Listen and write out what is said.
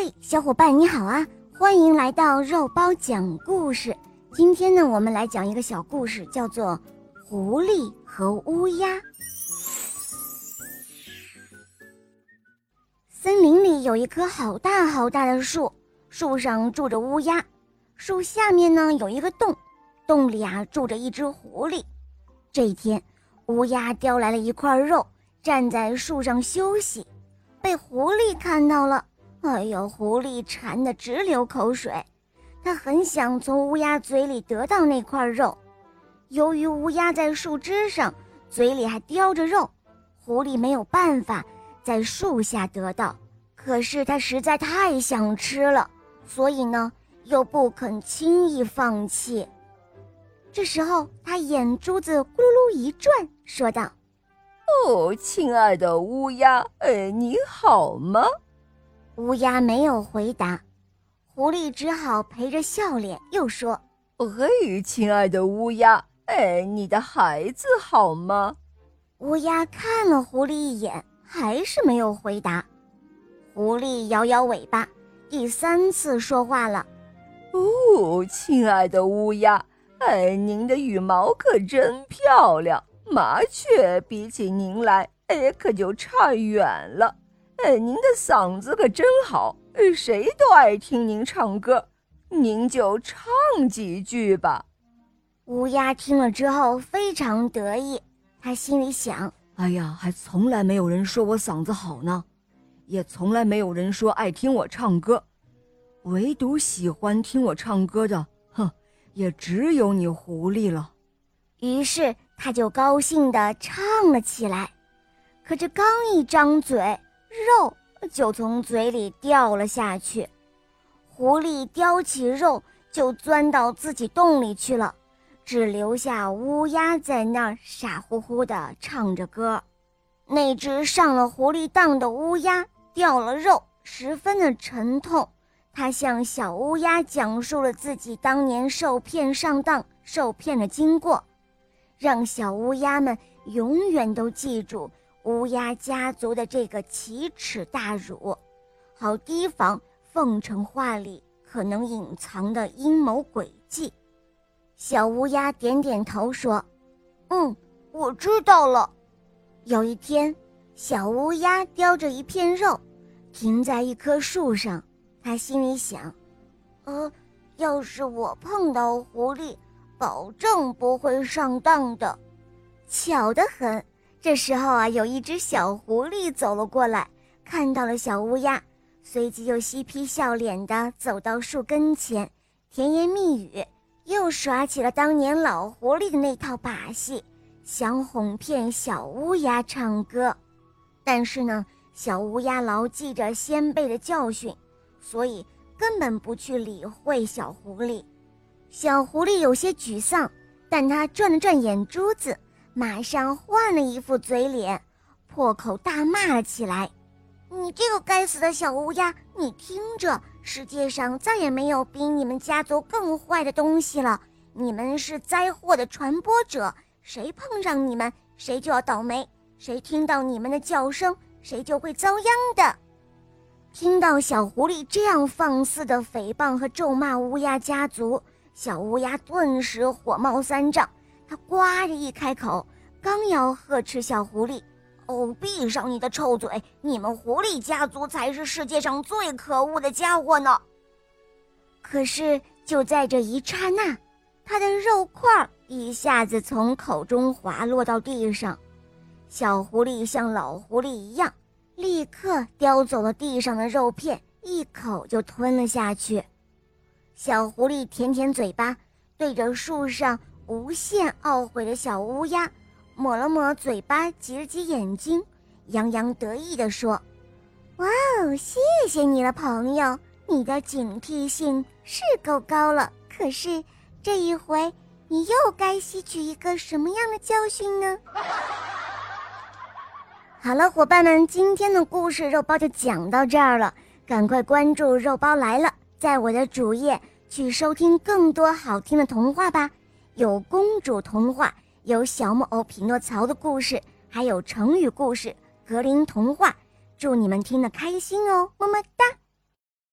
嘿，小伙伴你好啊！欢迎来到肉包讲故事。今天呢，我们来讲一个小故事，叫做《狐狸和乌鸦》。森林里有一棵好大好大的树，树上住着乌鸦，树下面呢有一个洞，洞里啊住着一只狐狸。这一天，乌鸦叼来了一块肉，站在树上休息，被狐狸看到了。哎呦，狐狸馋得直流口水，它很想从乌鸦嘴里得到那块肉。由于乌鸦在树枝上，嘴里还叼着肉，狐狸没有办法在树下得到。可是它实在太想吃了，所以呢，又不肯轻易放弃。这时候，他眼珠子咕噜噜一转，说道：“哦，亲爱的乌鸦，哎，你好吗？”乌鸦没有回答，狐狸只好陪着笑脸又说：“嘿，亲爱的乌鸦，哎，你的孩子好吗？”乌鸦看了狐狸一眼，还是没有回答。狐狸摇摇尾巴，第三次说话了：“哦，亲爱的乌鸦，哎，您的羽毛可真漂亮，麻雀比起您来，哎，可就差远了。”哎，您的嗓子可真好，谁都爱听您唱歌，您就唱几句吧。乌鸦听了之后非常得意，他心里想：哎呀，还从来没有人说我嗓子好呢，也从来没有人说爱听我唱歌，唯独喜欢听我唱歌的，哼，也只有你狐狸了。于是他就高兴地唱了起来，可这刚一张嘴。肉就从嘴里掉了下去，狐狸叼起肉就钻到自己洞里去了，只留下乌鸦在那儿傻乎乎地唱着歌。那只上了狐狸当的乌鸦掉了肉，十分的沉痛。它向小乌鸦讲述了自己当年受骗上当、受骗的经过，让小乌鸦们永远都记住。乌鸦家族的这个奇耻大辱，好提防凤城话里可能隐藏的阴谋诡计。小乌鸦点点头说：“嗯，我知道了。”有一天，小乌鸦叼着一片肉，停在一棵树上。它心里想：“呃，要是我碰到狐狸，保证不会上当的。”巧得很。这时候啊，有一只小狐狸走了过来，看到了小乌鸦，随即又嬉皮笑脸地走到树跟前，甜言蜜语，又耍起了当年老狐狸的那套把戏，想哄骗小乌鸦唱歌。但是呢，小乌鸦牢记着先辈的教训，所以根本不去理会小狐狸。小狐狸有些沮丧，但他转了转眼珠子。马上换了一副嘴脸，破口大骂了起来：“你这个该死的小乌鸦！你听着，世界上再也没有比你们家族更坏的东西了。你们是灾祸的传播者，谁碰上你们，谁就要倒霉；谁听到你们的叫声，谁就会遭殃的。”听到小狐狸这样放肆的诽谤和咒骂乌鸦家族，小乌鸦顿时火冒三丈。他呱着一开口，刚要呵斥小狐狸：“哦，闭上你的臭嘴！你们狐狸家族才是世界上最可恶的家伙呢！”可是就在这一刹那，他的肉块一下子从口中滑落到地上，小狐狸像老狐狸一样，立刻叼走了地上的肉片，一口就吞了下去。小狐狸舔舔嘴巴，对着树上。无限懊悔的小乌鸦抹了抹嘴巴，挤了挤眼睛，洋洋得意地说：“哇哦，谢谢你了，朋友！你的警惕性是够高了。可是这一回，你又该吸取一个什么样的教训呢？” 好了，伙伴们，今天的故事肉包就讲到这儿了。赶快关注“肉包来了”，在我的主页去收听更多好听的童话吧。有公主童话，有小木偶匹诺曹的故事，还有成语故事、格林童话。祝你们听得开心哦，么么哒。